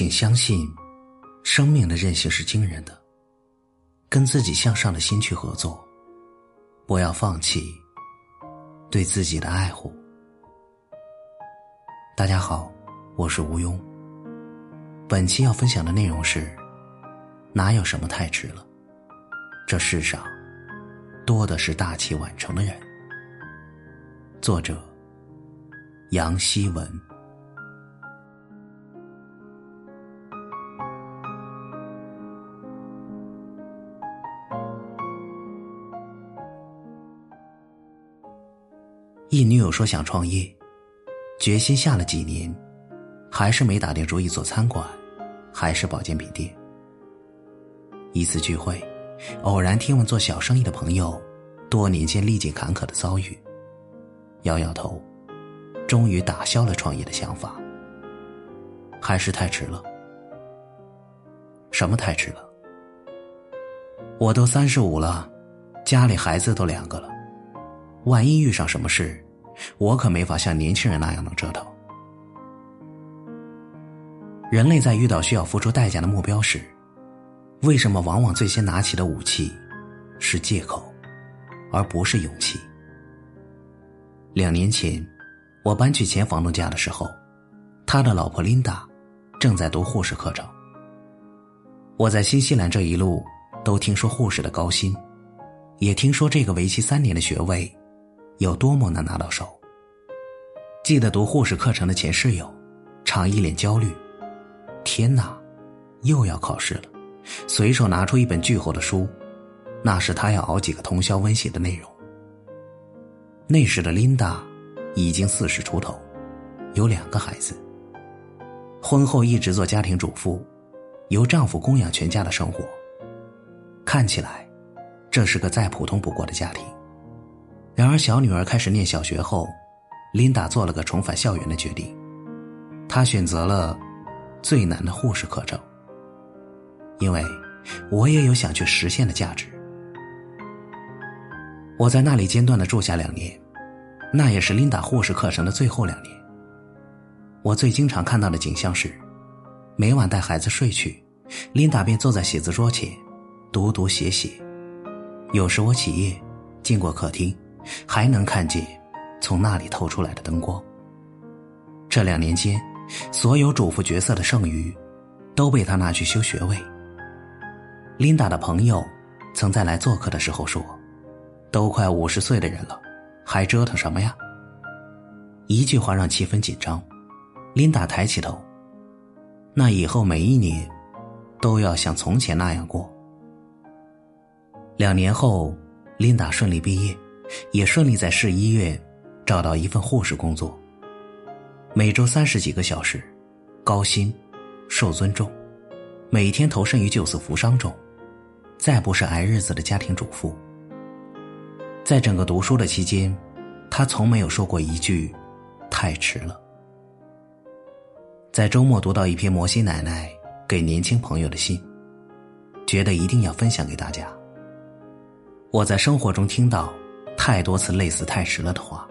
请相信，生命的韧性是惊人的。跟自己向上的心去合作，不要放弃对自己的爱护。大家好，我是吴庸。本期要分享的内容是：哪有什么太迟了？这世上多的是大器晚成的人。作者：杨希文。一女友说想创业，决心下了几年，还是没打定主意做餐馆，还是保健品店。一次聚会，偶然听闻做小生意的朋友多年间历尽坎坷的遭遇，摇摇头，终于打消了创业的想法。还是太迟了。什么太迟了？我都三十五了，家里孩子都两个了。万一遇上什么事，我可没法像年轻人那样能折腾。人类在遇到需要付出代价的目标时，为什么往往最先拿起的武器是借口，而不是勇气？两年前，我搬去前房东家的时候，他的老婆琳达正在读护士课程。我在新西兰这一路都听说护士的高薪，也听说这个为期三年的学位。有多么难拿到手？记得读护士课程的前室友，常一脸焦虑。天哪，又要考试了！随手拿出一本巨厚的书，那是他要熬几个通宵温习的内容。那时的琳达已经四十出头，有两个孩子。婚后一直做家庭主妇，由丈夫供养全家的生活。看起来，这是个再普通不过的家庭。然而，小女儿开始念小学后，琳达做了个重返校园的决定。她选择了最难的护士课程，因为我也有想去实现的价值。我在那里间断的住下两年，那也是琳达护士课程的最后两年。我最经常看到的景象是，每晚带孩子睡去，琳达便坐在写字桌前，读读写写。有时我起夜，经过客厅。还能看见从那里透出来的灯光。这两年间，所有主妇角色的剩余，都被他拿去修学位。琳达的朋友曾在来做客的时候说：“都快五十岁的人了，还折腾什么呀？”一句话让气氛紧张。琳达抬起头，那以后每一年，都要像从前那样过。两年后，琳达顺利毕业。也顺利在市医院找到一份护士工作，每周三十几个小时，高薪，受尊重，每天投身于救死扶伤中，再不是挨日子的家庭主妇。在整个读书的期间，他从没有说过一句“太迟了”。在周末读到一篇摩西奶奶给年轻朋友的信，觉得一定要分享给大家。我在生活中听到。太多次累死太迟了的话，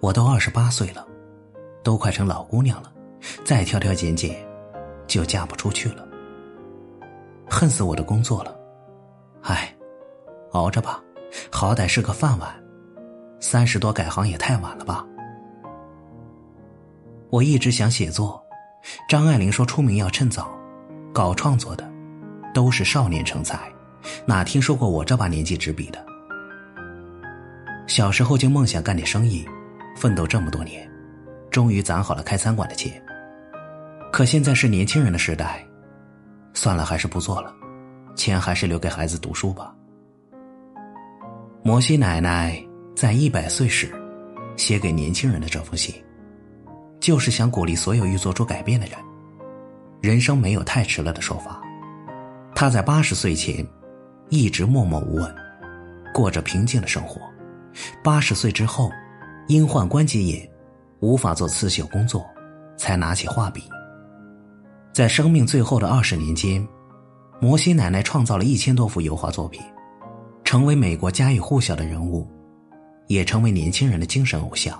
我都二十八岁了，都快成老姑娘了，再挑挑拣拣，就嫁不出去了。恨死我的工作了，唉，熬着吧，好歹是个饭碗。三十多改行也太晚了吧？我一直想写作，张爱玲说出名要趁早，搞创作的都是少年成才，哪听说过我这把年纪执笔的？小时候就梦想干点生意，奋斗这么多年，终于攒好了开餐馆的钱。可现在是年轻人的时代，算了，还是不做了，钱还是留给孩子读书吧。摩西奶奶在一百岁时写给年轻人的这封信，就是想鼓励所有欲做出改变的人。人生没有太迟了的说法。他在八十岁前一直默默无闻，过着平静的生活。八十岁之后，因患关节炎，无法做刺绣工作，才拿起画笔。在生命最后的二十年间，摩西奶奶创造了一千多幅油画作品，成为美国家喻户晓的人物，也成为年轻人的精神偶像。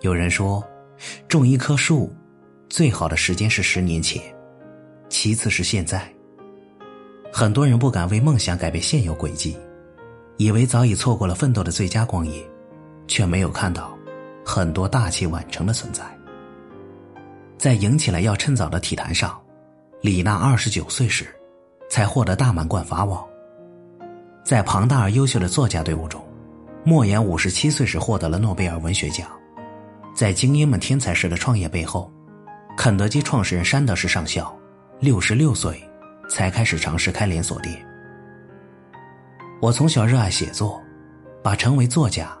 有人说，种一棵树，最好的时间是十年前，其次是现在。很多人不敢为梦想改变现有轨迹，以为早已错过了奋斗的最佳光阴，却没有看到很多大器晚成的存在。在赢起来要趁早的体坛上，李娜二十九岁时才获得大满贯法网。在庞大而优秀的作家队伍中，莫言五十七岁时获得了诺贝尔文学奖。在精英们天才式的创业背后，肯德基创始人山德士上校六十六岁才开始尝试开连锁店。我从小热爱写作，把成为作家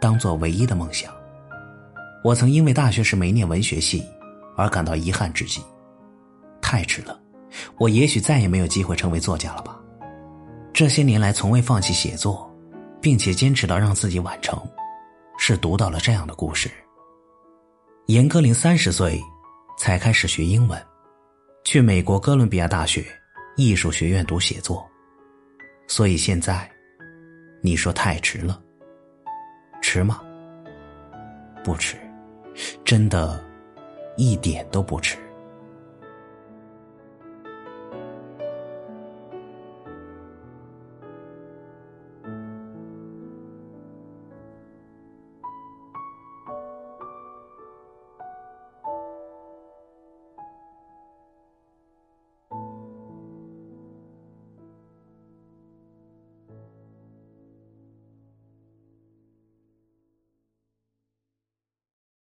当做唯一的梦想。我曾因为大学时没念文学系而感到遗憾至极，太迟了，我也许再也没有机会成为作家了吧。这些年来从未放弃写作，并且坚持到让自己完成，是读到了这样的故事。严歌苓三十岁才开始学英文，去美国哥伦比亚大学艺术学院读写作，所以现在你说太迟了，迟吗？不迟，真的，一点都不迟。